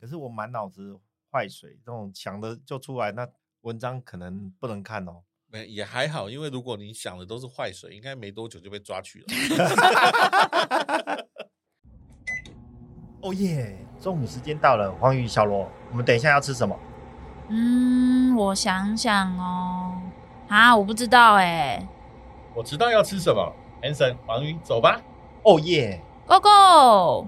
可是我满脑子坏水，这种想的就出来，那文章可能不能看哦。没也还好，因为如果你想的都是坏水，应该没多久就被抓去了。哦耶！中午时间到了，黄鱼、小罗，我们等一下要吃什么？嗯，我想想哦，啊，我不知道哎。我知道要吃什么，Hanson，黄鱼，走吧。哦耶！Go，Go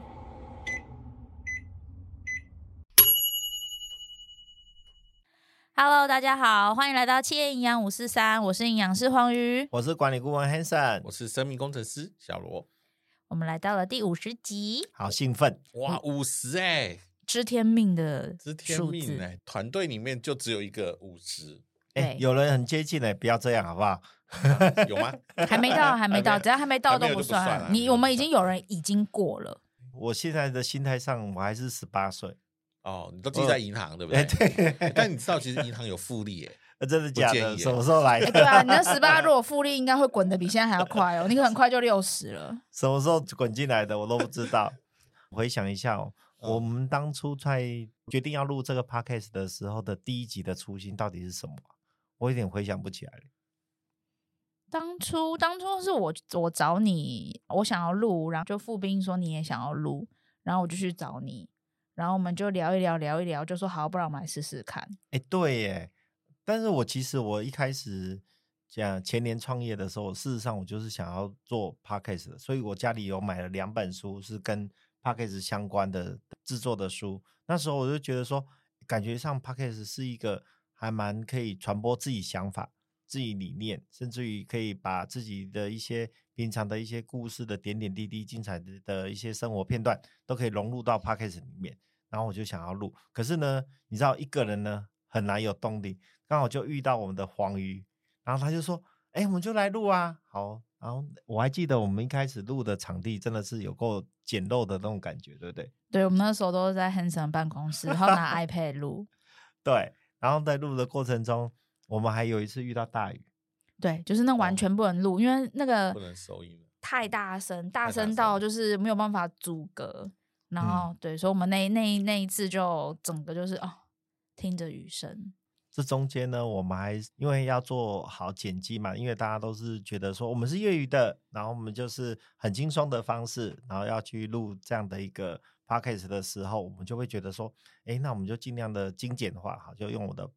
Go！Hello，大家好，欢迎来到企业营养五四三，我是营养师黄瑜，我是管理顾问 Hanson，我是生命工程师小罗，我们来到了第五十集，好兴奋哇，五十哎，知天命的知天命哎，团队里面就只有一个五十，哎，有人很接近哎，不要这样好不好？啊、有吗？还没到，还没到，只要还没到都不算。不算你我们已经有人已经过了。我现在的心态上，我还是十八岁。哦，你都记在银行，对不对？对。但你知道，其实银行有复利耶？真的假的？什么时候来的？对啊，你那十八如果复利，应该会滚的比现在还要快哦。你很快就六十了。什么时候滚进来的？我都不知道。回想一下哦，我们当初在决定要录这个 podcast 的时候的第一集的初心到底是什么？我有点回想不起来了。当初，当初是我我找你，我想要录，然后就付兵说你也想要录，然后我就去找你。然后我们就聊一聊，聊一聊，就说好，不然我们来试试看。哎，对耶！但是我其实我一开始讲前年创业的时候，事实上我就是想要做 podcast 的，所以我家里有买了两本书，是跟 podcast 相关的制作的书。那时候我就觉得说，感觉上 podcast 是一个还蛮可以传播自己想法、自己理念，甚至于可以把自己的一些平常的一些故事的点点滴滴、精彩的的一些生活片段，都可以融入到 podcast 里面。然后我就想要录，可是呢，你知道一个人呢很难有动力。刚好就遇到我们的黄鱼，然后他就说：“哎，我们就来录啊！”好，然后我还记得我们一开始录的场地真的是有够简陋的那种感觉，对不对？对，我们那时候都是在 Hanson 办公室，然后拿 iPad 录。对，然后在录的过程中，我们还有一次遇到大雨。对，就是那完全不能录，哦、因为那个不能收音，太大声，大声到就是没有办法阻隔。然后，嗯、对，所以我们那那那一次就整个就是哦，听着雨声。这中间呢，我们还因为要做好剪辑嘛，因为大家都是觉得说我们是业余的，然后我们就是很轻松的方式，然后要去录这样的一个 podcast 的时候，我们就会觉得说，哎，那我们就尽量的精简化，好，就用我的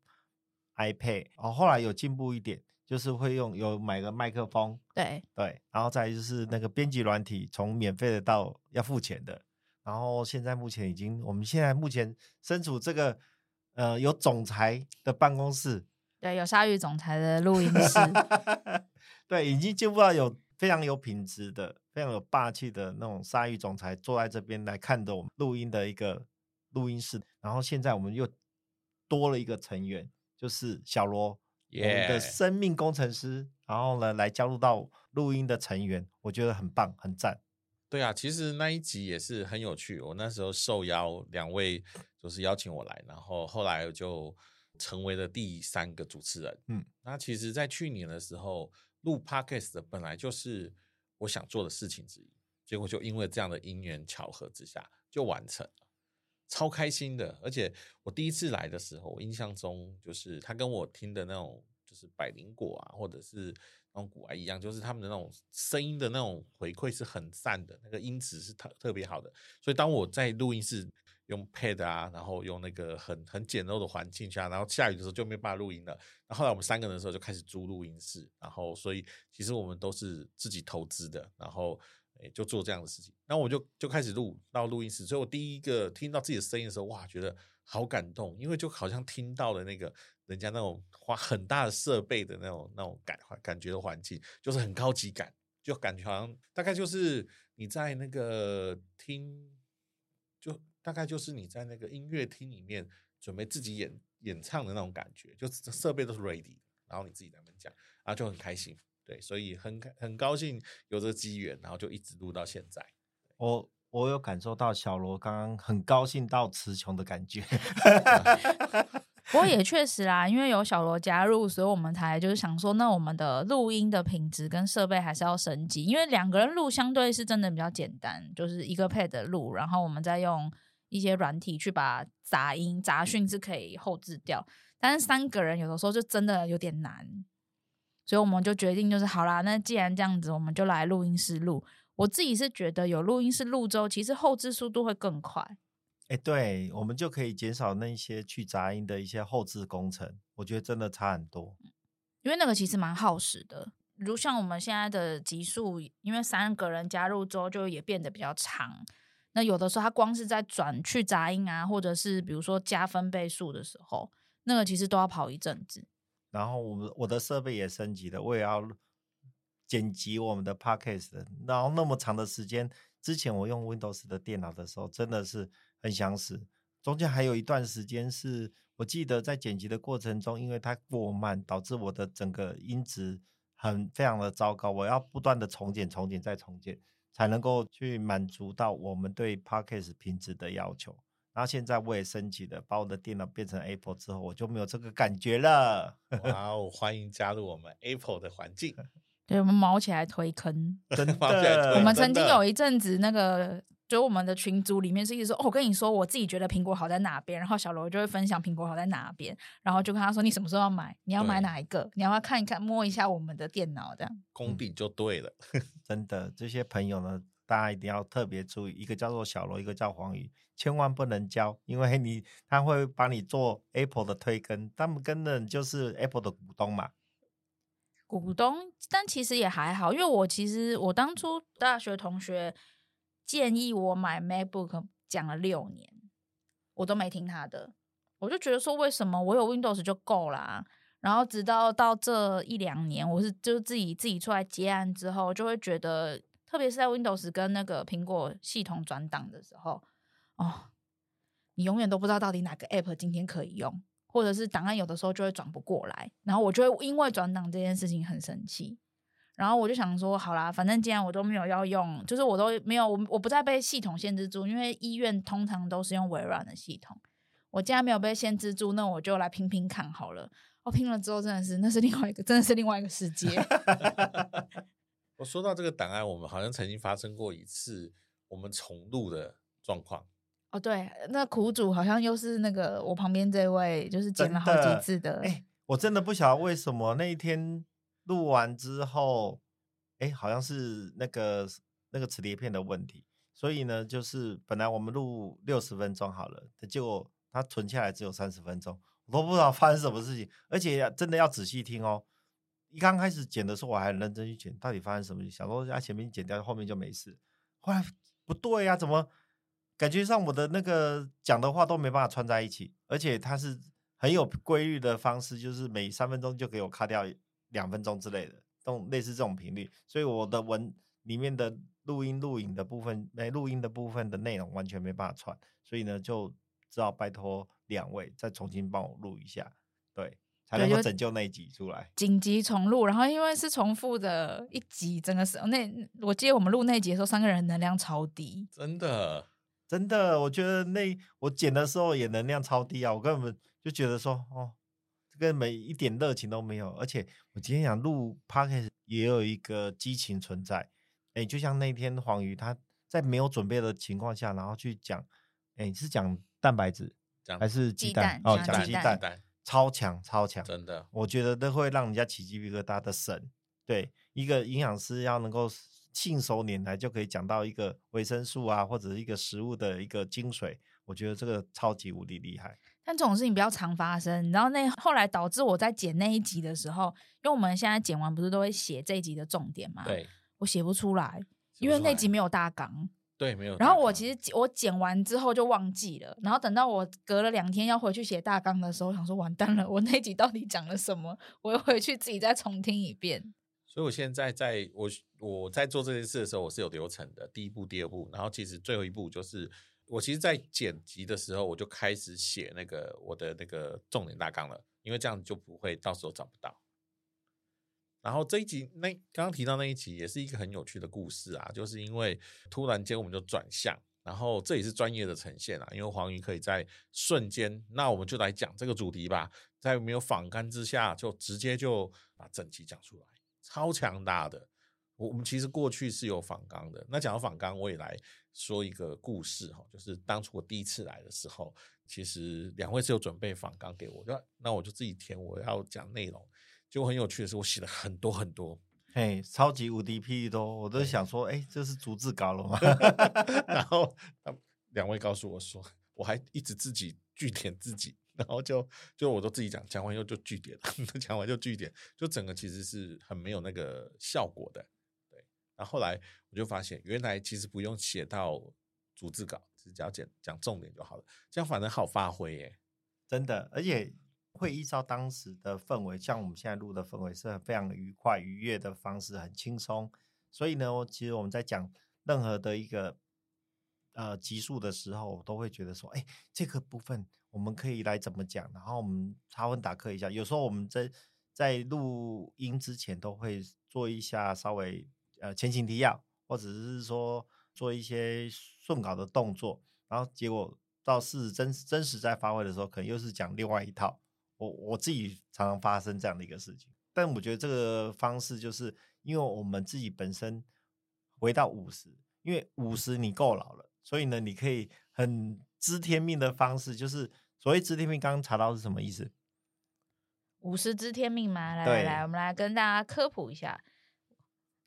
iPad。哦，后来有进步一点，就是会用有买个麦克风，对对，然后再就是那个编辑软体，从免费的到要付钱的。然后现在目前已经，我们现在目前身处这个呃有总裁的办公室，对，有鲨鱼总裁的录音室，对，已经进步到有非常有品质的、非常有霸气的那种鲨鱼总裁坐在这边来看着我们录音的一个录音室。然后现在我们又多了一个成员，就是小罗.我们的生命工程师，然后呢来加入到录音的成员，我觉得很棒，很赞。对啊，其实那一集也是很有趣。我那时候受邀两位，就是邀请我来，然后后来就成为了第三个主持人。嗯，那其实，在去年的时候录 Podcast 本来就是我想做的事情之一，结果就因为这样的因缘巧合之下就完成了，超开心的。而且我第一次来的时候，我印象中就是他跟我听的那种，就是百灵果啊，或者是。那种古玩一样，就是他们的那种声音的那种回馈是很赞的，那个音质是特特别好的。所以当我在录音室用 Pad 啊，然后用那个很很简陋的环境下，然后下雨的时候就没办法录音了。然后后来我们三个人的时候就开始租录音室，然后所以其实我们都是自己投资的，然后诶就做这样的事情。然后我就就开始录到录音室，所以我第一个听到自己的声音的时候，哇，觉得好感动，因为就好像听到了那个。人家那种花很大的设备的那种那种感感觉的环境，就是很高级感，就感觉好像大概就是你在那个厅，就大概就是你在那个音乐厅里面准备自己演演唱的那种感觉，就设备都是 ready，然后你自己在那边讲，然后就很开心，对，所以很很高兴有这个机缘，然后就一直录到现在。我我有感受到小罗刚刚很高兴到词穷的感觉。不过也确实啦，因为有小罗加入，所以我们才就是想说，那我们的录音的品质跟设备还是要升级。因为两个人录相对是真的比较简单，就是一个 pad 录，然后我们再用一些软体去把杂音杂讯是可以后置掉，但是三个人有的时候就真的有点难，所以我们就决定就是好啦，那既然这样子，我们就来录音室录。我自己是觉得有录音室录之后，其实后置速度会更快。哎，对，我们就可以减少那些去杂音的一些后置工程，我觉得真的差很多。因为那个其实蛮耗时的，如像我们现在的集数，因为三个人加入之后，就也变得比较长。那有的时候，它光是在转去杂音啊，或者是比如说加分贝数的时候，那个其实都要跑一阵子。然后我们我的设备也升级了，我也要剪辑我们的 podcast，然后那么长的时间，之前我用 Windows 的电脑的时候，真的是。很相似，中间还有一段时间是我记得在剪辑的过程中，因为它过慢，导致我的整个音质很非常的糟糕，我要不断的重剪、重剪再重剪，才能够去满足到我们对 Podcast 品质的要求。然后现在我也升级了，把我的电脑变成 Apple 之后，我就没有这个感觉了。哇哦，欢迎加入我们 Apple 的环境，对，我们毛起来推坑，真 的，我们曾经有一阵子那个。所以我们的群组里面是一直说，哦，我跟你说，我自己觉得苹果好在哪边，然后小罗就会分享苹果好在哪边，然后就跟他说，你什么时候要买？你要买哪一个？你要不要看一看，摸一下我们的电脑？这样功底就对了。真的，这些朋友呢，大家一定要特别注意，一个叫做小罗，一个叫黄宇，千万不能交，因为你他会帮你做 Apple 的推更，他们根本就是 Apple 的股东嘛。股东，但其实也还好，因为我其实我当初大学同学。建议我买 MacBook，讲了六年，我都没听他的。我就觉得说，为什么我有 Windows 就够啦？然后直到到这一两年，我是就自己自己出来接案之后，就会觉得，特别是在 Windows 跟那个苹果系统转档的时候，哦，你永远都不知道到底哪个 App 今天可以用，或者是档案有的时候就会转不过来，然后我就会因为转档这件事情很生气。然后我就想说，好啦，反正既然我都没有要用，就是我都没有，我我不再被系统限制住，因为医院通常都是用微软的系统。我既然没有被限制住，那我就来拼拼看好了。我拼了之后，真的是那是另外一个，真的是另外一个世界。我说到这个档案，我们好像曾经发生过一次我们重录的状况。哦，对，那苦主好像又是那个我旁边这位，就是剪了好几次的。哎，我真的不晓得为什么那一天。录完之后，哎，好像是那个那个磁碟片的问题，所以呢，就是本来我们录六十分钟好了，结果它存下来只有三十分钟，我都不知道发生什么事情，而且真的要仔细听哦。一刚开始剪的时候，我还认真去剪，到底发生什么？想说在前面剪掉，后面就没事。后来不对呀，怎么感觉上我的那个讲的话都没办法串在一起，而且它是很有规律的方式，就是每三分钟就给我卡掉。两分钟之类的，这种类似这种频率，所以我的文里面的录音录影的部分，没录音的部分的内容完全没办法串，所以呢，就只好拜托两位再重新帮我录一下，对，才能够拯救那一集出来。紧急重录，然后因为是重复的一集，整个是那我记得我们录那集的时候，三个人能量超低，真的真的，我觉得那我剪的时候也能量超低啊，我根本就觉得说哦。跟每一点热情都没有，而且我今天想录 podcast 也有一个激情存在。哎，就像那天黄鱼他在没有准备的情况下，然后去讲，哎，是讲蛋白质还是鸡蛋？蛋哦，讲鸡蛋，蛋超强超强，真的，我觉得都会让人家起鸡皮疙瘩的神。对，一个营养师要能够信手拈来就可以讲到一个维生素啊，或者是一个食物的一个精髓，我觉得这个超级无敌厉害。但这种事情比较常发生，然后那后来导致我在剪那一集的时候，因为我们现在剪完不是都会写这一集的重点嘛？对，我写不出来，因为那集没有大纲。对，没有。然后我其实我剪完之后就忘记了，然后等到我隔了两天要回去写大纲的时候，想说完蛋了，我那集到底讲了什么？我又回去自己再重听一遍。所以我现在在我我在做这件事的时候，我是有流程的，第一步、第二步，然后其实最后一步就是。我其实，在剪辑的时候，我就开始写那个我的那个重点大纲了，因为这样就不会到时候找不到。然后这一集那刚刚提到那一集，也是一个很有趣的故事啊，就是因为突然间我们就转向，然后这也是专业的呈现啊，因为黄鱼可以在瞬间，那我们就来讲这个主题吧，在没有访纲之下，就直接就把整集讲出来，超强大的。我我们其实过去是有访纲的。那讲到访纲，我也来说一个故事哈，就是当初我第一次来的时候，其实两位是有准备访纲给我，就那我就自己填我要讲内容。结果很有趣的是，我写了很多很多，嘿，超级无敌霹雳多，我都想说，哎、欸，这是逐字稿了吗？然后两位告诉我说，我还一直自己据点自己。然后就就我都自己讲，讲完以后就据点，讲完就据点，就整个其实是很没有那个效果的。后来我就发现，原来其实不用写到逐字稿，只要讲讲重点就好了，这样反正好发挥耶，真的，而且会依照当时的氛围，像我们现在录的氛围是非常愉快愉悦的方式，很轻松。所以呢，其实我们在讲任何的一个呃集数的时候，我都会觉得说，哎，这个部分。我们可以来怎么讲？然后我们插问打课一下。有时候我们在在录音之前都会做一下稍微呃前情提要，或者是说做一些顺稿的动作。然后结果到事实真真实在发挥的时候，可能又是讲另外一套。我我自己常常发生这样的一个事情。但我觉得这个方式就是因为我们自己本身回到五十，因为五十你够老了，所以呢你可以很知天命的方式就是。所谓知天命，刚刚查到是什么意思？五十知天命吗？来来来，我们来跟大家科普一下。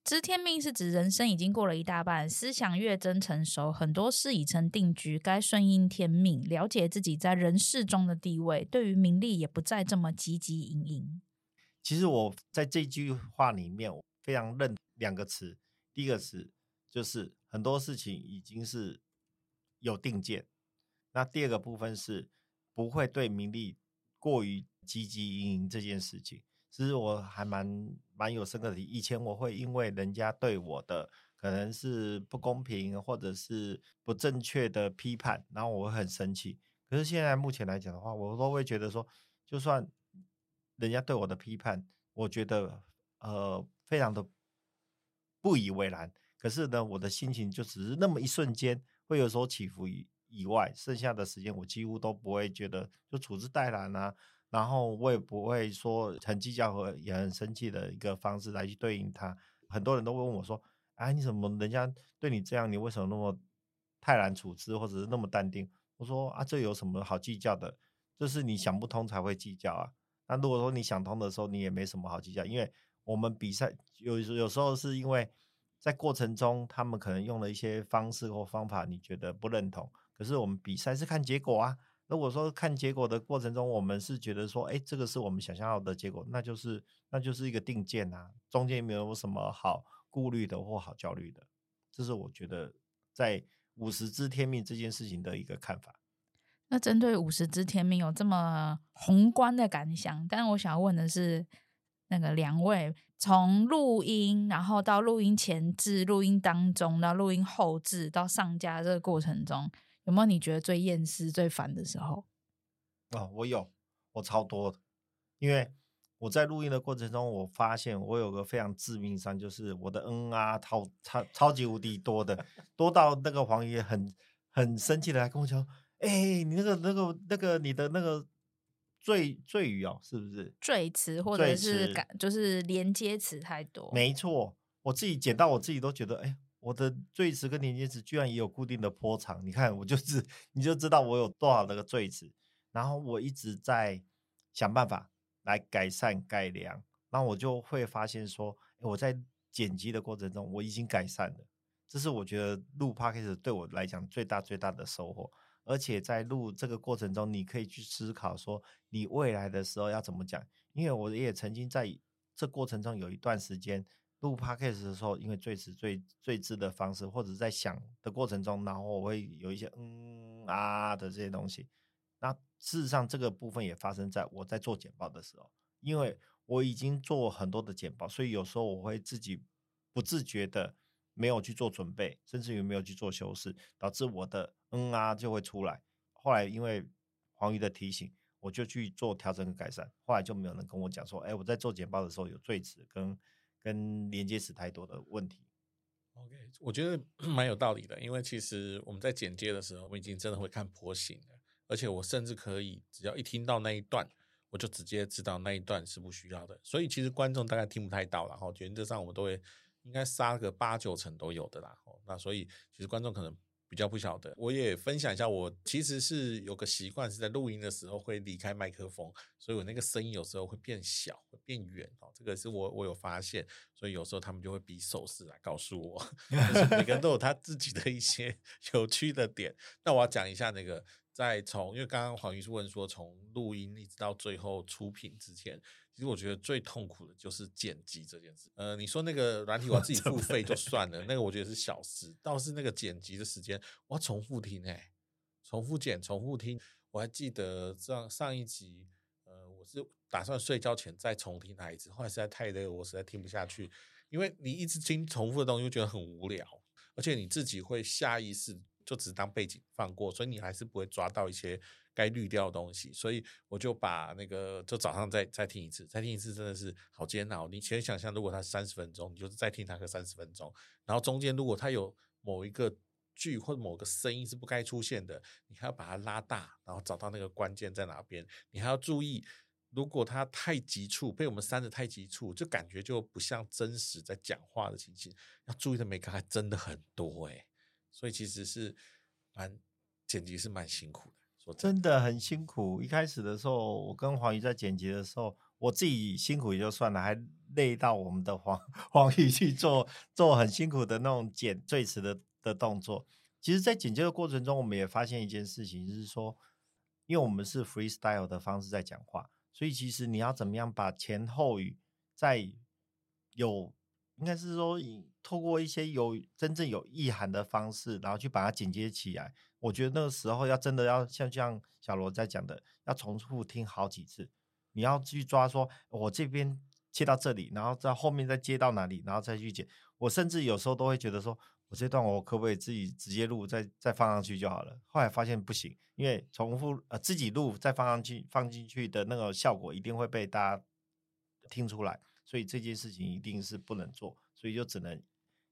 知天命是指人生已经过了一大半，思想越臻成熟，很多事已成定局，该顺应天命，了解自己在人世中的地位，对于名利也不再这么汲汲营营。其实我在这句话里面，我非常认两个词。第一个词就是很多事情已经是有定见，那第二个部分是。不会对名利过于汲汲营营这件事情，其实我还蛮蛮有深刻的。以前我会因为人家对我的可能是不公平或者是不正确的批判，然后我会很生气。可是现在目前来讲的话，我都会觉得说，就算人家对我的批判，我觉得呃非常的不以为然。可是呢，我的心情就只是那么一瞬间，会有所起伏以。以外，剩下的时间我几乎都不会觉得就处之泰然啊，然后我也不会说很计较和也很生气的一个方式来去对应他。很多人都会问我说：“哎，你怎么人家对你这样，你为什么那么泰然处之，或者是那么淡定？”我说：“啊，这有什么好计较的？就是你想不通才会计较啊。那如果说你想通的时候，你也没什么好计较，因为我们比赛有有时候是因为在过程中他们可能用了一些方式或方法，你觉得不认同。”可是我们比赛是看结果啊。如果说看结果的过程中，我们是觉得说，哎，这个是我们想象到的结果，那就是那就是一个定见啊，中间没有什么好顾虑的或好焦虑的。这是我觉得在五十知天命这件事情的一个看法。那针对五十知天命有这么宏观的感想，但我想要问的是，那个两位从录音，然后到录音前置、录音当中到录音后置到上架这个过程中。有没有你觉得最厌世、最烦的时候？哦，我有，我超多的。因为我在录音的过程中，我发现我有个非常致命伤，就是我的嗯啊，超超超级无敌多的，多到那个黄爷很很生气的来跟我讲：“哎、欸，你那个那个那个你的那个赘赘语哦，是不是赘词或者是感就是连接词太多？”没错，我自己剪到我自己都觉得，哎、欸。我的赘词跟连接词居然也有固定的波长，你看，我就是 你就知道我有多少那个赘词，然后我一直在想办法来改善改良，那我就会发现说，我在剪辑的过程中我已经改善了，这是我觉得录 Podcast 对我来讲最大最大的收获，而且在录这个过程中，你可以去思考说你未来的时候要怎么讲，因为我也曾经在这过程中有一段时间。录 podcast 的时候，因为赘词赘赘字的方式，或者在想的过程中，然后我会有一些嗯啊的这些东西。那事实上，这个部分也发生在我在做简报的时候，因为我已经做很多的简报，所以有时候我会自己不自觉的没有去做准备，甚至于没有去做修饰，导致我的嗯啊就会出来。后来因为黄鱼的提醒，我就去做调整和改善。后来就没有人跟我讲说，哎，我在做简报的时候有最迟跟。跟连接词太多的问题，OK，我觉得 蛮有道理的。因为其实我们在剪接的时候，我们已经真的会看波形了，而且我甚至可以只要一听到那一段，我就直接知道那一段是不需要的。所以其实观众大概听不太到然后。原则上我们都会应该杀个八九成都有的啦。那所以其实观众可能。比较不晓得，我也分享一下，我其实是有个习惯，是在录音的时候会离开麦克风，所以我那个声音有时候会变小，会变远哦。这个是我我有发现，所以有时候他们就会比手势来告诉我，每个人都有他自己的一些 有趣的点。那我要讲一下那个，在从因为刚刚黄医师问说，从录音一直到最后出品之前。其实我觉得最痛苦的就是剪辑这件事。呃，你说那个软体我要自己 付费就算了，那个我觉得是小事。倒是那个剪辑的时间，我要重复听哎，重复剪，重复听。我还记得上上一集，呃，我是打算睡觉前再重听它一次，后来实在太累，我实在听不下去。因为你一直听重复的东西，就觉得很无聊，而且你自己会下意识就只当背景放过，所以你还是不会抓到一些。该滤掉的东西，所以我就把那个，就早上再再听一次，再听一次真的是好煎熬。你先想象，如果它三十分钟，你就是再听它个三十分钟，然后中间如果它有某一个句或者某个声音是不该出现的，你还要把它拉大，然后找到那个关键在哪边。你还要注意，如果它太急促，被我们删的太急促，就感觉就不像真实在讲话的情形。要注意的每个还真的很多诶，所以其实是蛮剪辑是蛮辛苦的。真的很辛苦。一开始的时候，我跟黄宇在剪辑的时候，我自己辛苦也就算了，还累到我们的黄 黄宇去做做很辛苦的那种剪赘词的的动作。其实，在剪辑的过程中，我们也发现一件事情，就是说，因为我们是 freestyle 的方式在讲话，所以其实你要怎么样把前后语在有，应该是说以，透过一些有真正有意涵的方式，然后去把它剪接起来。我觉得那个时候要真的要像像小罗在讲的，要重复听好几次，你要去抓说，我这边切到这里，然后在后面再接到哪里，然后再去剪。我甚至有时候都会觉得说，我这段我可不可以自己直接录，再再放上去就好了。后来发现不行，因为重复呃自己录再放上去放进去的那个效果一定会被大家听出来，所以这件事情一定是不能做，所以就只能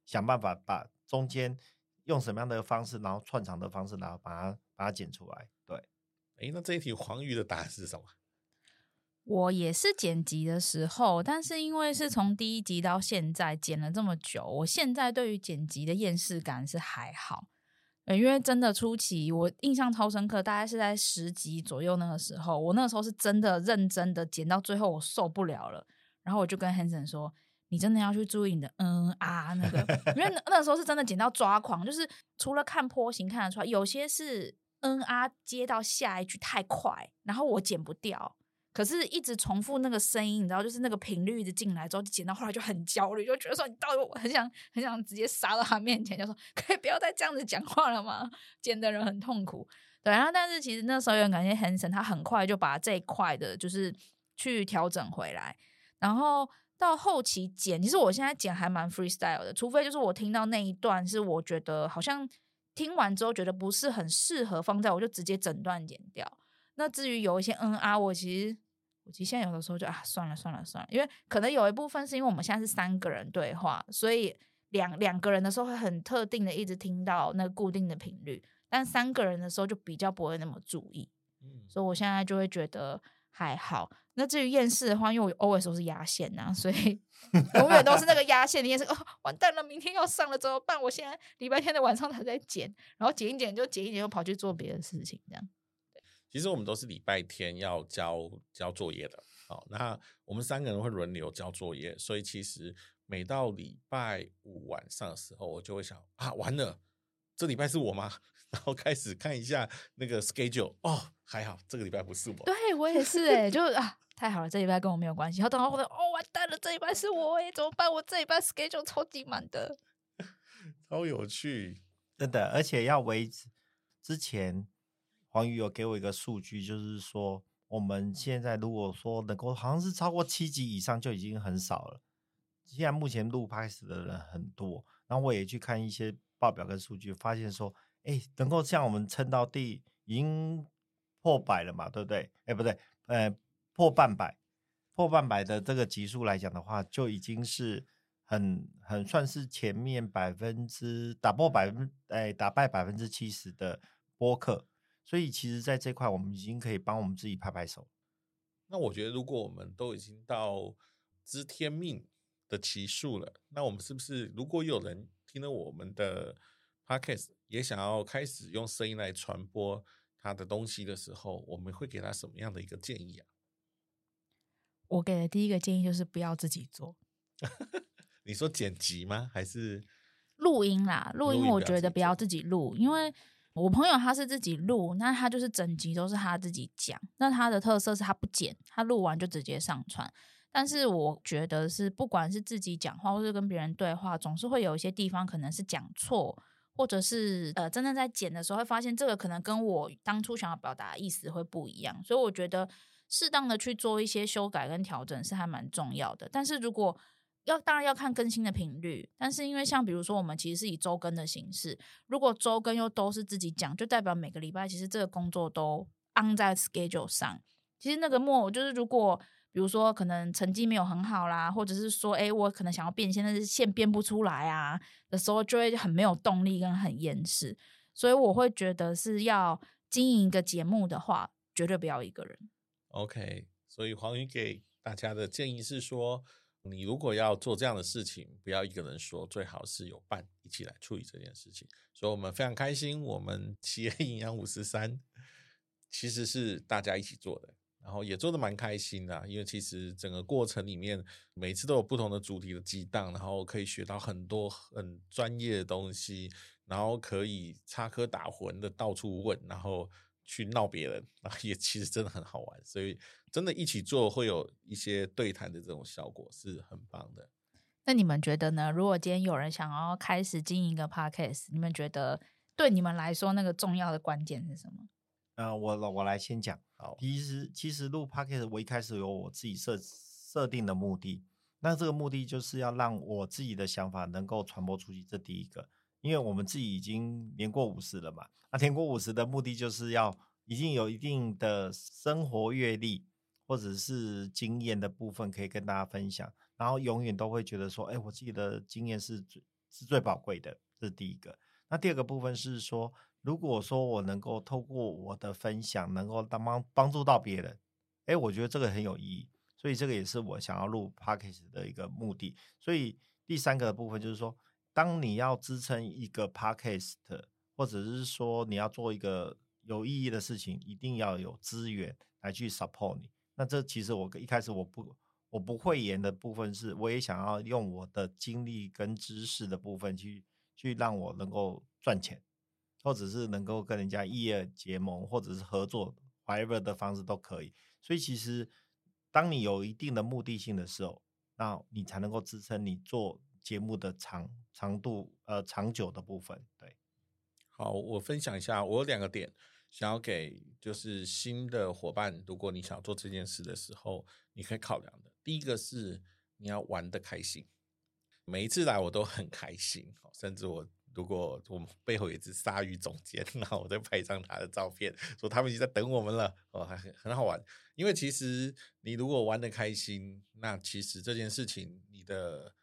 想办法把中间。用什么样的方式，然后串场的方式，然后把它把它剪出来。对，哎，那这一题黄鱼的答案是什么？我也是剪辑的时候，但是因为是从第一集到现在剪了这么久，我现在对于剪辑的厌世感是还好。因为真的初期我印象超深刻，大概是在十集左右那个时候，我那个时候是真的认真的剪到最后我受不了了，然后我就跟 Hanson 说。你真的要去注意你的嗯啊那个，因为那时候是真的剪到抓狂，就是除了看波形看得出来，有些是嗯啊接到下一句太快，然后我剪不掉，可是一直重复那个声音，你知道，就是那个频率一直进来之后，剪到后来就很焦虑，就觉得说你到底我很想很想直接杀到他面前，就说可以不要再这样子讲话了吗？剪的人很痛苦，对，然后但是其实那时候也很感谢 Hanson，他很快就把这一块的就是去调整回来，然后。到后期剪，其实我现在剪还蛮 freestyle 的，除非就是我听到那一段是我觉得好像听完之后觉得不是很适合放在，我就直接整段剪掉。那至于有一些嗯啊，我其实我其实现在有的时候就啊算了算了算了，因为可能有一部分是因为我们现在是三个人对话，所以两两个人的时候会很特定的一直听到那个固定的频率，但三个人的时候就比较不会那么注意，嗯，所以我现在就会觉得。还好，那至于厌世的话，因为我 always 都是压线呐、所以永远都是那个压线的厌世。哦，完蛋了，明天要上了怎么办？我现在礼拜天的晚上还在剪，然后剪一剪就剪一剪，又跑去做别的事情，这样。其实我们都是礼拜天要交交作业的，好，那我们三个人会轮流交作业，所以其实每到礼拜五晚上的时候，我就会想啊，完了，这礼拜是我吗？然后开始看一下那个 schedule，哦，还好这个礼拜不是我。对我也是哎，就啊，太好了，这礼拜跟我没有关系。然后等到我哦，完蛋了，这一拜是我哎，怎么办？我这一拜 schedule 超级满的，超有趣，真的。而且要维持之前，黄宇有给我一个数据，就是说我们现在如果说能够好像是超过七级以上就已经很少了。现在目前录 podcast 的人很多，然后我也去看一些报表跟数据，发现说。哎，能够像我们撑到第已经破百了嘛，对不对？哎，不对，呃，破半百，破半百的这个级数来讲的话，就已经是很很算是前面百分之打破百分，哎，打败百分之七十的播客，所以其实在这块我们已经可以帮我们自己拍拍手。那我觉得，如果我们都已经到知天命的期数了。那我们是不是如果有人听了我们的 podcast 也想要开始用声音来传播他的东西的时候，我们会给他什么样的一个建议啊？我给的第一个建议就是不要自己做。你说剪辑吗？还是录音啦？录音我觉得不要自己录，因为我朋友他是自己录，那他就是整集都是他自己讲。那他的特色是他不剪，他录完就直接上传。但是我觉得是，不管是自己讲话，或是跟别人对话，总是会有一些地方可能是讲错，或者是呃，真正在剪的时候会发现这个可能跟我当初想要表达的意思会不一样。所以我觉得适当的去做一些修改跟调整是还蛮重要的。但是如果要当然要看更新的频率，但是因为像比如说我们其实是以周更的形式，如果周更又都是自己讲，就代表每个礼拜其实这个工作都 on 在 schedule 上。其实那个末就是如果比如说可能成绩没有很好啦，或者是说哎我可能想要变现，但是线变不出来啊的时候，就会很没有动力跟很厌世。所以我会觉得是要经营一个节目的话，绝对不要一个人。OK，所以黄鱼给大家的建议是说。你如果要做这样的事情，不要一个人说，最好是有伴一起来处理这件事情。所以，我们非常开心，我们企业营养五十三其实是大家一起做的，然后也做的蛮开心的。因为其实整个过程里面，每次都有不同的主题的激荡，然后可以学到很多很专业的东西，然后可以插科打诨的到处问，然后。去闹别人啊，也 其实真的很好玩，所以真的一起做会有一些对谈的这种效果，是很棒的。那你们觉得呢？如果今天有人想要开始经营一个 podcast，你们觉得对你们来说那个重要的关键是什么？呃，我我来先讲。好，其实其实录 podcast 我一开始有我自己设设定的目的，那这个目的就是要让我自己的想法能够传播出去，这第一个。因为我们自己已经年过五十了嘛，那年过五十的目的就是要已经有一定的生活阅历或者是经验的部分可以跟大家分享，然后永远都会觉得说，哎，我自己的经验是最是最宝贵的，这是第一个。那第二个部分是说，如果说我能够透过我的分享，能够帮帮助到别人，哎，我觉得这个很有意义，所以这个也是我想要录 Podcast 的一个目的。所以第三个部分就是说。当你要支撑一个 podcast，或者是说你要做一个有意义的事情，一定要有资源来去 support 你。那这其实我一开始我不我不会演的部分是，我也想要用我的经历跟知识的部分去去让我能够赚钱，或者是能够跟人家异业结盟，或者是合作 whatever 的方式都可以。所以其实当你有一定的目的性的时候，那你才能够支撑你做。节目的长长度，呃，长久的部分，对。好，我分享一下，我有两个点想要给，就是新的伙伴，如果你想做这件事的时候，你可以考量的。第一个是你要玩得开心，每一次来我都很开心，甚至我如果我们背后有一只鲨鱼总监，然后我再拍一张他的照片，说他们已经在等我们了，哦，还很很好玩。因为其实你如果玩得开心，那其实这件事情你的。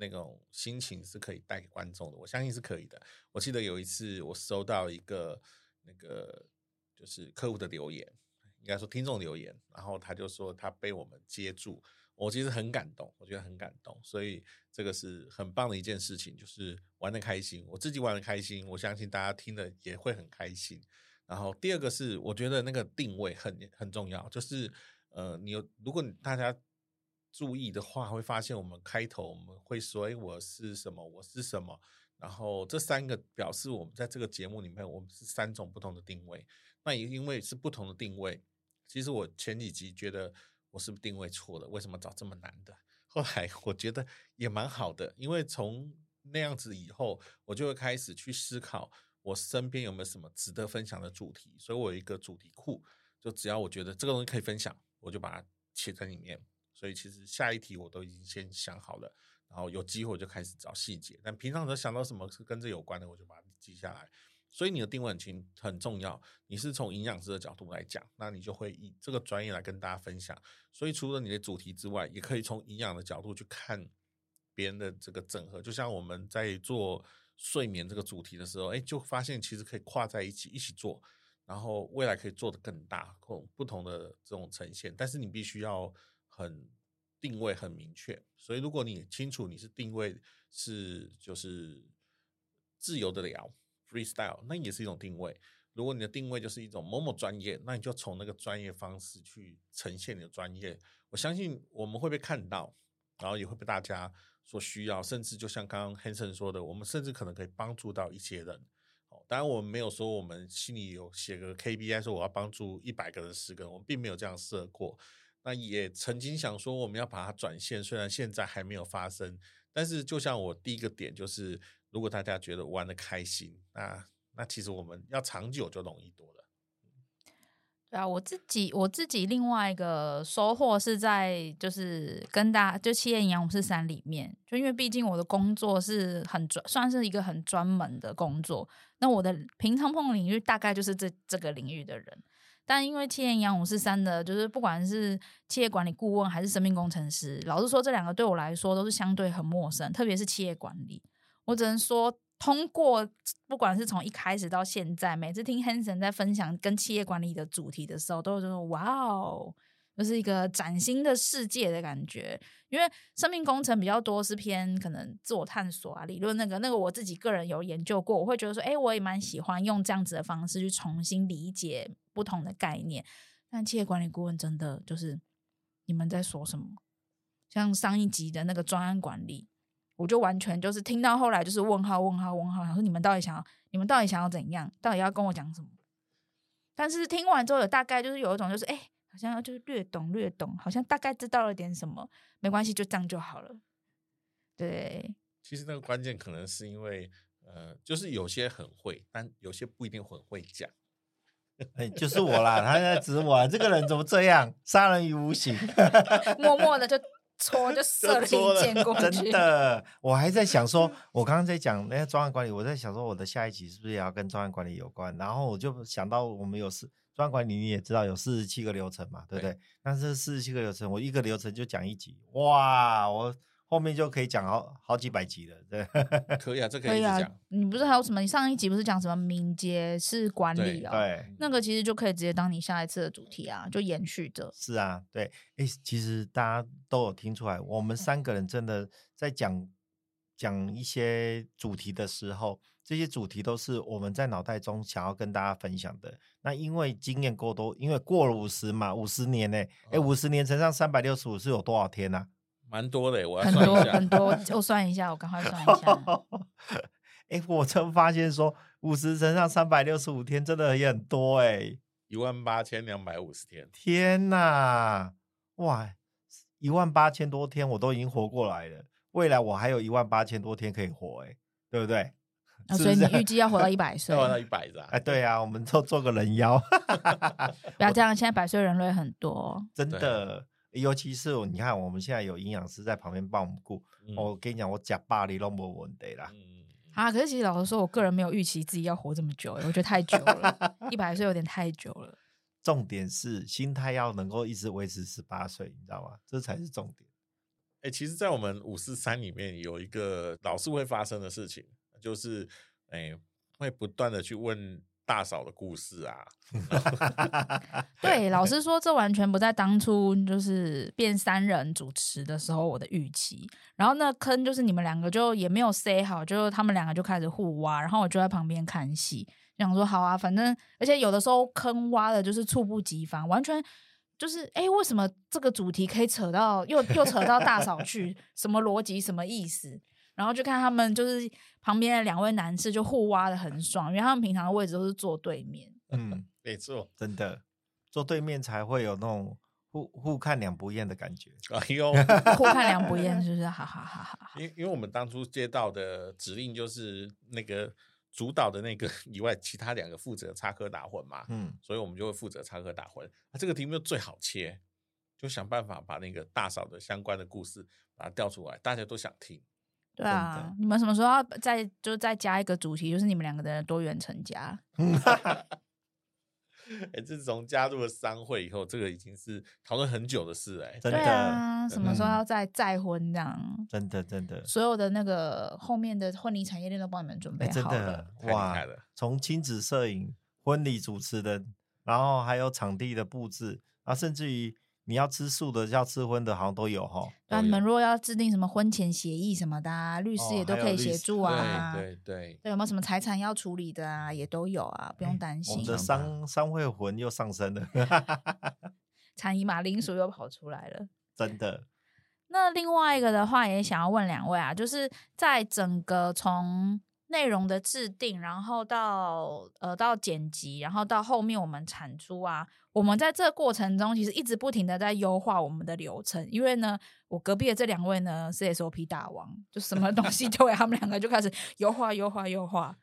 那种心情是可以带给观众的，我相信是可以的。我记得有一次我收到一个那个就是客户的留言，应该说听众留言，然后他就说他被我们接住，我其实很感动，我觉得很感动，所以这个是很棒的一件事情，就是玩得开心，我自己玩得开心，我相信大家听的也会很开心。然后第二个是我觉得那个定位很很重要，就是呃，你有如果大家。注意的话，会发现我们开头我们会说：“哎，我是什么？我是什么？”然后这三个表示我们在这个节目里面，我们是三种不同的定位。那也因为是不同的定位，其实我前几集觉得是不是定位错了？为什么找这么难的？后来我觉得也蛮好的，因为从那样子以后，我就会开始去思考我身边有没有什么值得分享的主题。所以我有一个主题库，就只要我觉得这个东西可以分享，我就把它写在里面。所以其实下一题我都已经先想好了，然后有机会就开始找细节。但平常都想到什么是跟这有关的，我就把它记下来。所以你的定位很清很重要。你是从营养师的角度来讲，那你就会以这个专业来跟大家分享。所以除了你的主题之外，也可以从营养的角度去看别人的这个整合。就像我们在做睡眠这个主题的时候，哎，就发现其实可以跨在一起一起做，然后未来可以做得更大，不同的这种呈现。但是你必须要。很定位很明确，所以如果你清楚你是定位是就是自由的聊 freestyle，那也是一种定位。如果你的定位就是一种某某专业，那你就从那个专业方式去呈现你的专业。我相信我们会被看到，然后也会被大家所需要，甚至就像刚刚 Hanson 说的，我们甚至可能可以帮助到一些人。当然，我们没有说我们心里有写个 KPI，说我要帮助一百个人、十个人，我们并没有这样设过。那也曾经想说我们要把它转线，虽然现在还没有发生，但是就像我第一个点就是，如果大家觉得玩的开心，那那其实我们要长久就容易多了。对啊，我自己我自己另外一个收获是在就是跟大家就企业营养五四三里面，就因为毕竟我的工作是很专，算是一个很专门的工作。那我的平常碰领域大概就是这这个领域的人，但因为企业营养五四三的，就是不管是企业管理顾问还是生命工程师，老实说这两个对我来说都是相对很陌生，特别是企业管理，我只能说。通过不管是从一开始到现在，每次听 Hanson 在分享跟企业管理的主题的时候，都有这种哇哦，就是一个崭新的世界的感觉。因为生命工程比较多是偏可能自我探索啊、理论那个那个，我自己个人有研究过，我会觉得说，哎，我也蛮喜欢用这样子的方式去重新理解不同的概念。但企业管理顾问真的就是你们在说什么？像上一集的那个专案管理。我就完全就是听到后来就是问号问号问号，想说你们到底想要，你们到底想要怎样？到底要跟我讲什么？但是听完之后，有大概就是有一种就是，哎、欸，好像就是略懂略懂，好像大概知道了点什么，没关系，就这样就好了。对，其实那个关键可能是因为，呃，就是有些很会，但有些不一定很会讲。哎、欸，就是我啦，他在指我，这个人怎么这样，杀人于无形，默默的就。戳就射了一箭过去，真的，我还在想 说，我刚刚在讲那个专案管理，我在想说我的下一集是不是也要跟专案管理有关？然后我就想到我们有四专案管理，你也知道有四十七个流程嘛，对不对？对，但是四十七个流程，我一个流程就讲一集，哇，我。后面就可以讲好好几百集了，对，可以啊，这可以啊。你不是还有什么？你上一集不是讲什么敏捷式管理啊？对，那个其实就可以直接当你下一次的主题啊，就延续着。是啊，对，哎，其实大家都有听出来，我们三个人真的在讲讲一些主题的时候，这些主题都是我们在脑袋中想要跟大家分享的。那因为经验够多，因为过了五十嘛，五十年呢，哎，五十年乘上三百六十五是有多少天呢？蛮多的，我要算一下。很多很多，我算一下，我赶快算一下。哎，我真发现说五十乘上三百六十五天，真的也很多哎，一万八千两百五十天。天哪，哇，一万八千多天我都已经活过来了，未来我还有一万八千多天可以活，哎，对不对？啊、所以你预计要活到一百岁，活到一百的。哎，对啊，我们做做个人妖。不要这样，现在百岁人类很多，真的。尤其是你看，我们现在有营养师在旁边帮我们顾。嗯、我跟你讲，我假巴黎都没问题啦。嗯、啊，可是其实老实说，我个人没有预期自己要活这么久，我觉得太久了，一百岁有点太久了。重点是心态要能够一直维持十八岁，你知道吗？这才是重点。哎、欸，其实，在我们五四三里面有一个老是会发生的事情，就是哎、欸，会不断的去问。大嫂的故事啊，对，老实说，这完全不在当初就是变三人主持的时候我的预期。然后那坑就是你们两个就也没有塞好，就他们两个就开始互挖，然后我就在旁边看戏，想说好啊，反正而且有的时候坑挖的就是猝不及防，完全就是哎，为什么这个主题可以扯到又又扯到大嫂去？什么逻辑？什么意思？然后就看他们，就是旁边的两位男士就互挖的很爽，因为他们平常的位置都是坐对面。嗯，没错，真的坐对面才会有那种互互看两不厌的感觉。哎呦，互看两不厌是不是？哈哈哈哈。因因为我们当初接到的指令就是那个主导的那个 以外，其他两个负责插科打诨嘛。嗯，所以我们就会负责插科打诨。那这个题目就最好切，就想办法把那个大嫂的相关的故事把它调出来，大家都想听。对啊，你们什么时候要再就再加一个主题，就是你们两个的多元成家？哎、欸，自从加入了商会以后，这个已经是讨论很久的事哎、欸。真的，啊、什么时候要再再婚这样？真的真的，所有的那个后面的婚礼产业链都帮你们准备好了。欸、真的哇，从亲子摄影、婚礼主持人，然后还有场地的布置，然后甚至于。你要吃素的，要吃荤的，好像都有哈。那，你们如果要制定什么婚前协议什么的，啊，律师也都可以协助啊。对对对，对，有没有什么财产要处理的啊？也都有啊，不用担心。我们的商商会魂又上升了，产姨马铃薯又跑出来了，真的。那另外一个的话，也想要问两位啊，就是在整个从内容的制定，然后到呃到剪辑，然后到后面我们产出啊，我们在这过程中其实一直不停的在优化我们的流程。因为呢，我隔壁的这两位呢是 SOP 大王，就什么东西 都给他们两个就开始优化、优化、优化。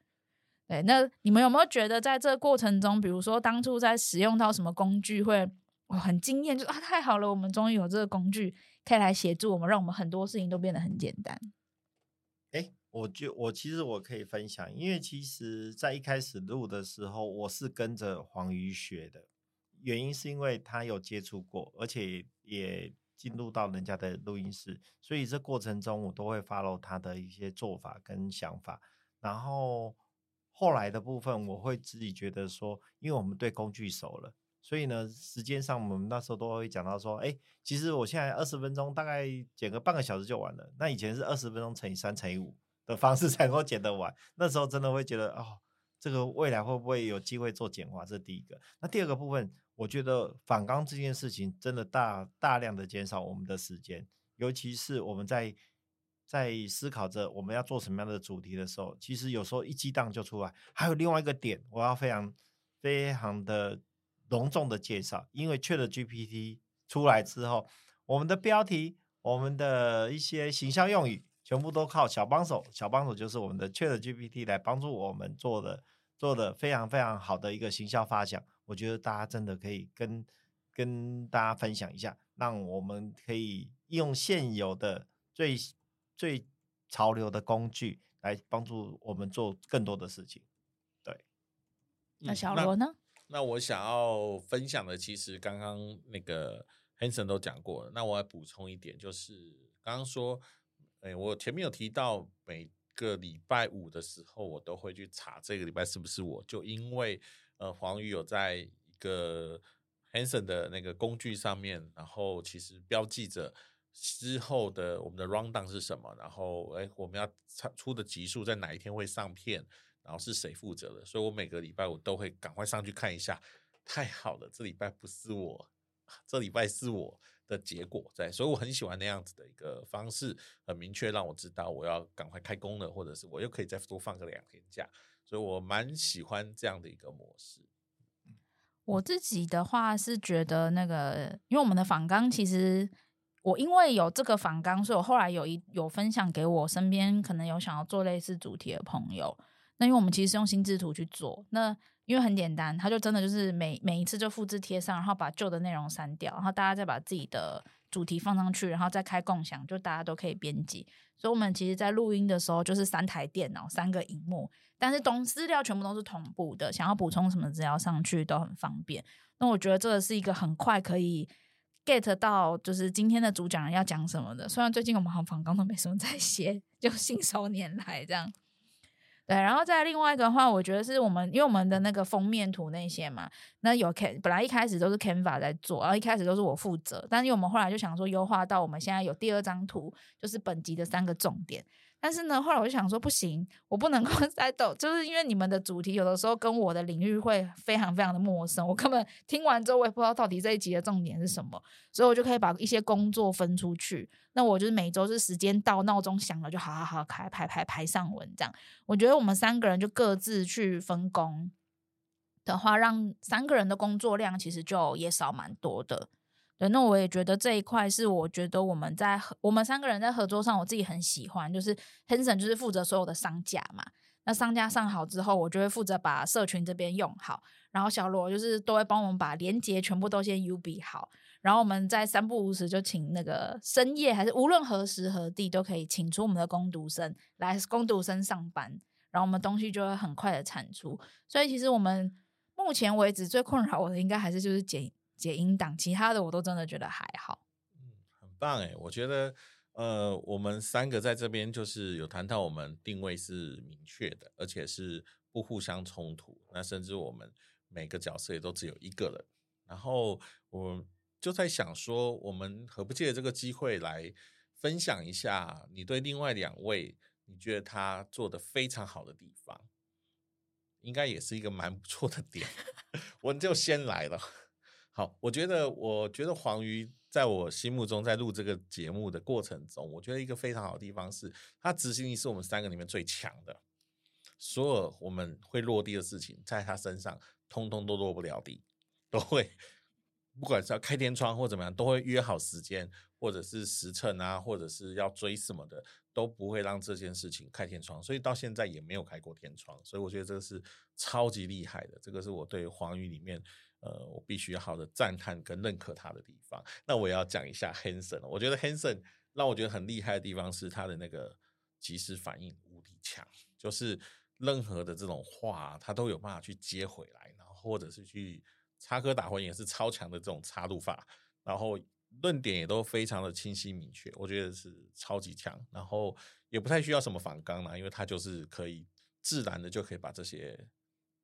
对，那你们有没有觉得在这个过程中，比如说当初在使用到什么工具会哦很惊艳，就啊太好了，我们终于有这个工具可以来协助我们，让我们很多事情都变得很简单。我就我其实我可以分享，因为其实在一开始录的时候，我是跟着黄鱼学的，原因是因为他有接触过，而且也进入到人家的录音室，所以这过程中我都会 follow 他的一些做法跟想法。然后后来的部分，我会自己觉得说，因为我们对工具熟了，所以呢，时间上我们那时候都会讲到说，哎，其实我现在二十分钟大概剪个半个小时就完了，那以前是二十分钟乘以三乘以五。的方式才能够剪得完，那时候真的会觉得哦，这个未来会不会有机会做简化？这是第一个。那第二个部分，我觉得反刚这件事情真的大大量的减少我们的时间，尤其是我们在在思考着我们要做什么样的主题的时候，其实有时候一激荡就出来。还有另外一个点，我要非常非常的隆重的介绍，因为 ChatGPT 出来之后，我们的标题，我们的一些形象用语。全部都靠小帮手，小帮手就是我们的 ChatGPT 来帮助我们做的，做的非常非常好的一个行销发想。我觉得大家真的可以跟跟大家分享一下，让我们可以用现有的最最潮流的工具来帮助我们做更多的事情。对，那小罗呢？那，那我想要分享的，其实刚刚那个 Hanson 都讲过了。那我要补充一点，就是刚刚说。哎，我前面有提到，每个礼拜五的时候，我都会去查这个礼拜是不是我，就因为呃黄鱼有在一个 Hanson 的那个工具上面，然后其实标记着之后的我们的 rundown 是什么，然后哎我们要出的集数在哪一天会上片，然后是谁负责的，所以我每个礼拜我都会赶快上去看一下。太好了，这礼拜不是我，这礼拜是我。的结果在，所以我很喜欢那样子的一个方式，很明确让我知道我要赶快开工了，或者是我又可以再多放个两天假，所以我蛮喜欢这样的一个模式。我自己的话是觉得那个，因为我们的访纲其实我因为有这个访纲，所以我后来有一有分享给我身边可能有想要做类似主题的朋友。那因为我们其实用心智图去做，那。因为很简单，他就真的就是每每一次就复制贴上，然后把旧的内容删掉，然后大家再把自己的主题放上去，然后再开共享，就大家都可以编辑。所以，我们其实，在录音的时候就是三台电脑、三个荧幕，但是东资料全部都是同步的，想要补充什么资料上去都很方便。那我觉得这个是一个很快可以 get 到，就是今天的主讲人要讲什么的。虽然最近我们好像访纲都没什么在写，就信手拈来这样。对，然后再另外一个的话，我觉得是我们因为我们的那个封面图那些嘛，那有 Can 本来一开始都是 Canva 在做，然后一开始都是我负责，但是因为我们后来就想说优化到我们现在有第二张图，就是本集的三个重点。但是呢，后来我就想说，不行，我不能够 再抖，就是因为你们的主题有的时候跟我的领域会非常非常的陌生，我根本听完之后我也不知道到底这一集的重点是什么，所以我就可以把一些工作分出去。那我就是每周是时间到，闹钟响了就好好好开排排排上文这样。我觉得我们三个人就各自去分工的话，让三个人的工作量其实就也少蛮多的。对，那我也觉得这一块是我觉得我们在我们三个人在合作上，我自己很喜欢。就是 Hanson 就是负责所有的商家嘛，那商家上好之后，我就会负责把社群这边用好。然后小罗就是都会帮我们把连接全部都先 UB 好。然后我们在三不五时就请那个深夜还是无论何时何地都可以请出我们的工读生来工读生上班，然后我们东西就会很快的产出。所以其实我们目前为止最困扰我的应该还是就是剪。剪音档，其他的我都真的觉得还好。嗯，很棒诶，我觉得，呃，我们三个在这边就是有谈到我们定位是明确的，而且是不互相冲突。那甚至我们每个角色也都只有一个人。然后我就在想说，我们何不借这个机会来分享一下你对另外两位你觉得他做的非常好的地方，应该也是一个蛮不错的点。我就先来了。好，我觉得，我觉得黄鱼在我心目中，在录这个节目的过程中，我觉得一个非常好的地方是，他执行力是我们三个里面最强的。所有我们会落地的事情，在他身上通通都落不了地，都会，不管是要开天窗或怎么样，都会约好时间，或者是时辰啊，或者是要追什么的，都不会让这件事情开天窗。所以到现在也没有开过天窗，所以我觉得这个是超级厉害的。这个是我对黄宇里面，呃，我必须要好的赞叹跟认可他的地方。那我也要讲一下 Hanson，我觉得 Hanson 让我觉得很厉害的地方是他的那个即时反应无敌强，就是。任何的这种话，他都有办法去接回来，然后或者是去插科打诨，也是超强的这种插入法，然后论点也都非常的清晰明确，我觉得是超级强，然后也不太需要什么反纲啦，因为他就是可以自然的就可以把这些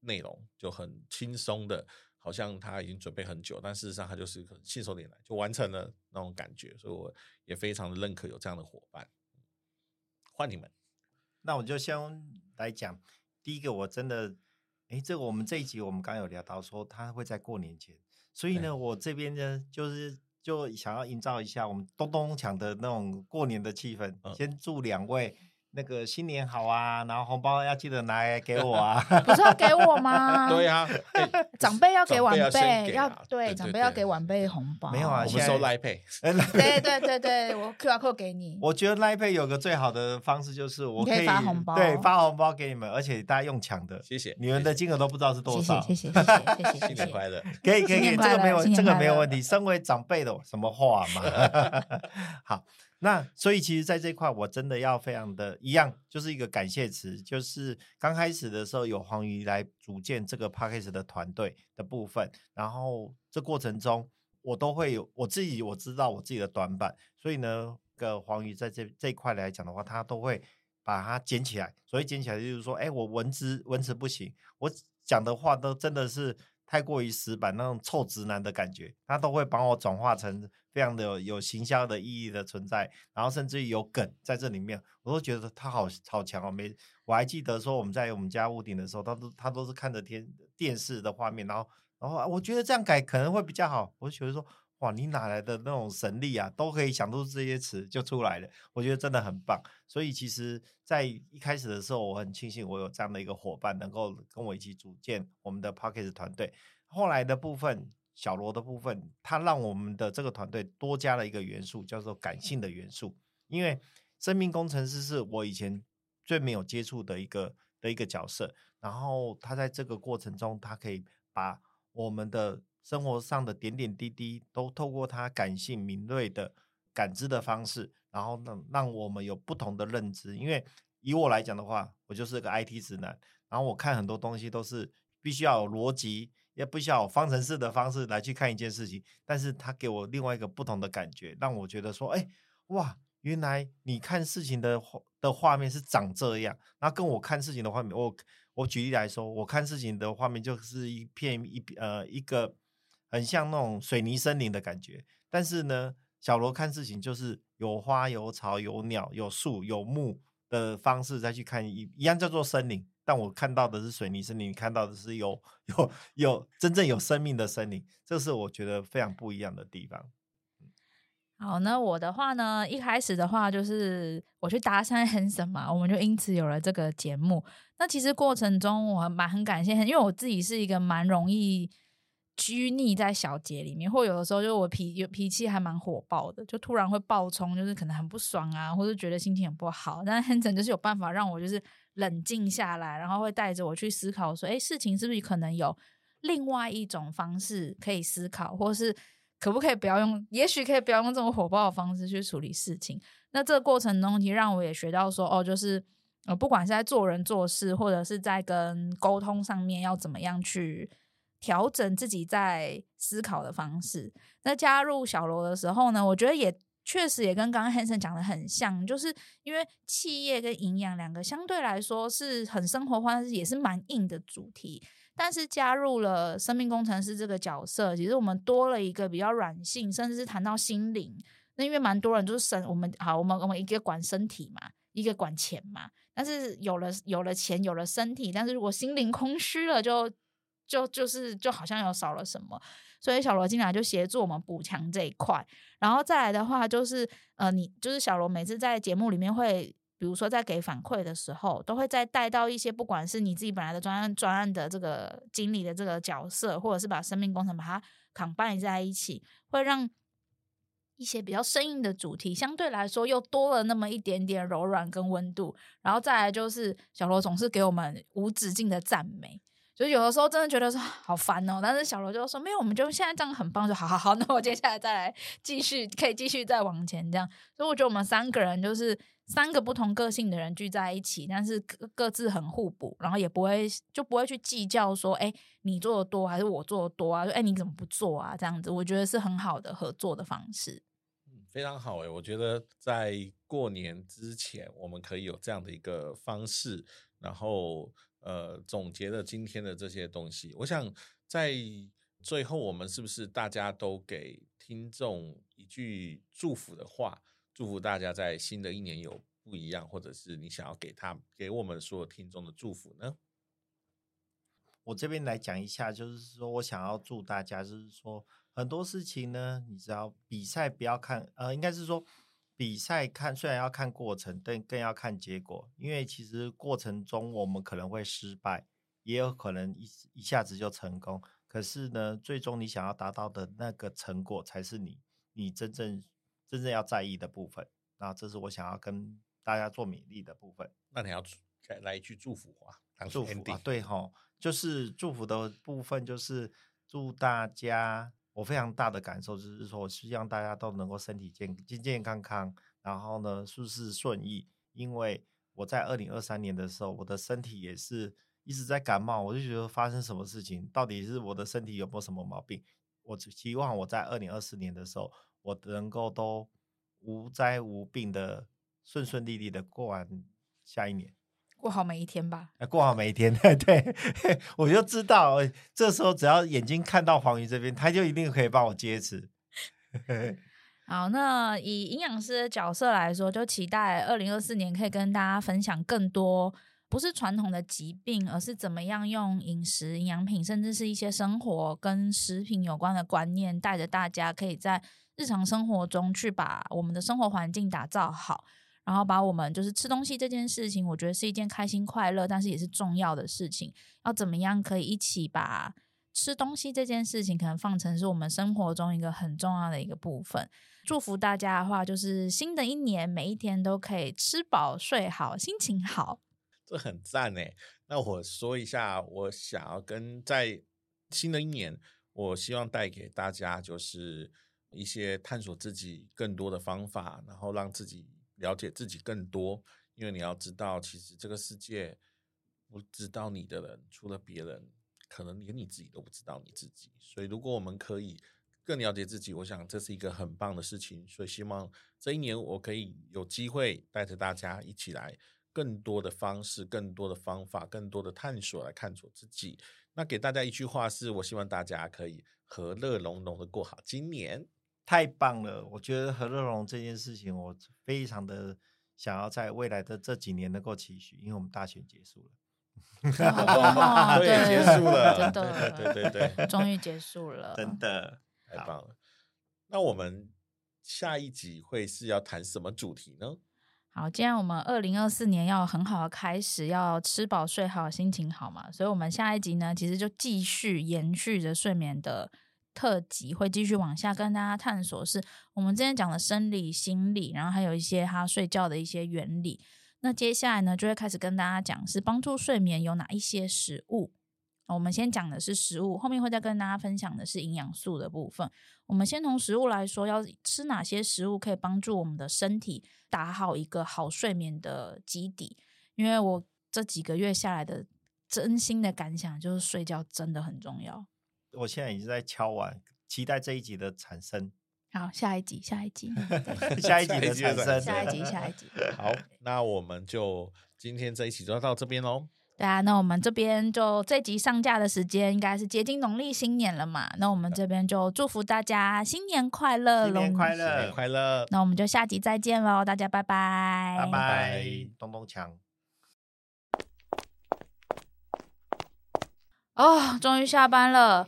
内容就很轻松的，好像他已经准备很久，但事实上他就是信手拈来就完成了那种感觉，所以我也非常的认可有这样的伙伴。换你们。那我就先来讲，第一个我真的，哎，这个我们这一集我们刚有聊到说他会在过年前，所以呢，我这边呢就是就想要营造一下我们咚咚锵的那种过年的气氛，嗯、先祝两位。那个新年好啊，然后红包要记得拿来给我啊，不是要给我吗？对呀，长辈要给晚辈，要对长辈要给晚辈红包。没有啊，我们收 Line Pay。对对对对，我 QR code 给你。我觉得 Line Pay 有个最好的方式就是我可以发红包，对，发红包给你们，而且大家用抢的，谢谢。你们的金额都不知道是多少，谢谢谢谢谢谢。新年快乐，可以可以，这个没有这个没有问题。身为长辈的什么话嘛？好。那所以其实，在这块我真的要非常的一样，就是一个感谢词，就是刚开始的时候有黄鱼来组建这个 Podcast 的团队的部分，然后这过程中我都会有我自己我知道我自己的短板，所以呢，个黄鱼在这这一块来讲的话，他都会把它捡起来，所以捡起来就是说，哎，我文字文词不行，我讲的话都真的是太过于死板那种臭直男的感觉，他都会把我转化成。非常的有有行销的意义的存在，然后甚至于有梗在这里面，我都觉得他好好强哦。没，我还记得说我们在我们家屋顶的时候，他都他都是看着天电视的画面，然后然后我觉得这样改可能会比较好。我就觉得说，哇，你哪来的那种神力啊？都可以想出这些词就出来了，我觉得真的很棒。所以其实，在一开始的时候，我很庆幸我有这样的一个伙伴，能够跟我一起组建我们的 pocket 团队。后来的部分。小罗的部分，他让我们的这个团队多加了一个元素，叫做感性的元素。因为生命工程师是我以前最没有接触的一个的一个角色，然后他在这个过程中，他可以把我们的生活上的点点滴滴都透过他感性敏锐的感知的方式，然后让让我们有不同的认知。因为以我来讲的话，我就是个 IT 直男，然后我看很多东西都是必须要有逻辑。也不需要有方程式的方式来去看一件事情，但是他给我另外一个不同的感觉，让我觉得说，哎，哇，原来你看事情的的画面是长这样，然后跟我看事情的画面，我我举例来说，我看事情的画面就是一片一呃一个很像那种水泥森林的感觉，但是呢，小罗看事情就是有花有草有鸟有树有木的方式再去看一一样叫做森林。但我看到的是水泥森林，你看到的是有有有真正有生命的森林，这是我觉得非常不一样的地方。好，那我的话呢，一开始的话就是我去搭讪 Hanson 嘛，我们就因此有了这个节目。那其实过程中我蛮很感谢，因为我自己是一个蛮容易。拘泥在小节里面，或有的时候就我脾有脾气还蛮火爆的，就突然会爆冲，就是可能很不爽啊，或者觉得心情很不好。但是 Hanson 就是有办法让我就是冷静下来，然后会带着我去思考说，哎，事情是不是可能有另外一种方式可以思考，或是可不可以不要用，也许可以不要用这种火爆的方式去处理事情。那这个过程中，其实让我也学到说，哦，就是呃，不管是在做人做事，或者是在跟沟通上面，要怎么样去。调整自己在思考的方式。那加入小罗的时候呢，我觉得也确实也跟刚刚 Hanson 讲的很像，就是因为企业跟营养两个相对来说是很生活化，但是也是蛮硬的主题。但是加入了生命工程师这个角色，其实我们多了一个比较软性，甚至是谈到心灵。那因为蛮多人就是身，我们好，我们我们一个管身体嘛，一个管钱嘛。但是有了有了钱，有了身体，但是如果心灵空虚了，就就就是就好像有少了什么。所以小罗进来就协助我们补强这一块。然后再来的话，就是呃，你就是小罗每次在节目里面会。比如说，在给反馈的时候，都会再带到一些，不管是你自己本来的专案专案的这个经理的这个角色，或者是把生命工程把它 combine 在一起，会让一些比较生硬的主题，相对来说又多了那么一点点柔软跟温度。然后再来就是小罗总是给我们无止境的赞美，就有的时候真的觉得说好烦哦，但是小罗就说没有，我们就现在这样很棒，就好好好，那我接下来再来继续，可以继续再往前这样。所以我觉得我们三个人就是。三个不同个性的人聚在一起，但是各各自很互补，然后也不会就不会去计较说，哎，你做的多还是我做的多啊？说，哎，你怎么不做啊？这样子，我觉得是很好的合作的方式。嗯，非常好哎，我觉得在过年之前，我们可以有这样的一个方式，然后呃，总结了今天的这些东西。我想在最后，我们是不是大家都给听众一句祝福的话？祝福大家在新的一年有不一样，或者是你想要给他给我们所有听众的祝福呢？我这边来讲一下，就是说我想要祝大家，就是说很多事情呢，你只要比赛不要看，呃，应该是说比赛看虽然要看过程，但更要看结果，因为其实过程中我们可能会失败，也有可能一一下子就成功，可是呢，最终你想要达到的那个成果，才是你你真正。真正要在意的部分，那这是我想要跟大家做勉励的部分。那你要来一句祝福话，祝福啊，对吼，就是祝福的部分，就是祝大家。我非常大的感受就是说，我希望大家都能够身体健健健康康，然后呢，事事顺意。因为我在二零二三年的时候，我的身体也是一直在感冒，我就觉得发生什么事情，到底是我的身体有没有什么毛病？我只希望我在二零二四年的时候。我能够都无灾无病的顺顺利利的过完下一年，过好每一天吧。过好每一天，对，我就知道，这时候只要眼睛看到黄鱼这边，他就一定可以帮我接持。好，那以营养师的角色来说，就期待二零二四年可以跟大家分享更多。不是传统的疾病，而是怎么样用饮食、营养品，甚至是一些生活跟食品有关的观念，带着大家可以在日常生活中去把我们的生活环境打造好，然后把我们就是吃东西这件事情，我觉得是一件开心快乐，但是也是重要的事情。要怎么样可以一起把吃东西这件事情，可能放成是我们生活中一个很重要的一个部分。祝福大家的话，就是新的一年每一天都可以吃饱睡好，心情好。这很赞诶，那我说一下，我想要跟在新的一年，我希望带给大家就是一些探索自己更多的方法，然后让自己了解自己更多。因为你要知道，其实这个世界不知道你的人，除了别人，可能连你自己都不知道你自己。所以，如果我们可以更了解自己，我想这是一个很棒的事情。所以，希望这一年我可以有机会带着大家一起来。更多的方式，更多的方法，更多的探索来探索自己。那给大家一句话是：我希望大家可以和乐融融的过好今年。太棒了！我觉得何乐融融这件事情，我非常的想要在未来的这几年能够期许，因为我们大选结束了，哦、对，结束了，真的，对对对，对，终于结束了，真的太棒了。那我们下一集会是要谈什么主题呢？好，既然我们二零二四年要很好的开始，要吃饱睡好，心情好嘛，所以我们下一集呢，其实就继续延续着睡眠的特辑，会继续往下跟大家探索，是我们之前讲的生理、心理，然后还有一些他睡觉的一些原理。那接下来呢，就会开始跟大家讲是帮助睡眠有哪一些食物。我们先讲的是食物，后面会再跟大家分享的是营养素的部分。我们先从食物来说，要吃哪些食物可以帮助我们的身体打好一个好睡眠的基底？因为我这几个月下来的真心的感想就是，睡觉真的很重要。我现在已经在敲完，期待这一集的产生。好，下一集，下一集，下一集的产生，下一集，下一集。好，那我们就今天这一期就到这边喽。对啊，那我们这边就这集上架的时间应该是接近农历新年了嘛？那我们这边就祝福大家新年快乐，新年快乐，新年快乐。那我们就下集再见喽，大家拜拜，拜拜，咚咚锵。哦，终于下班了。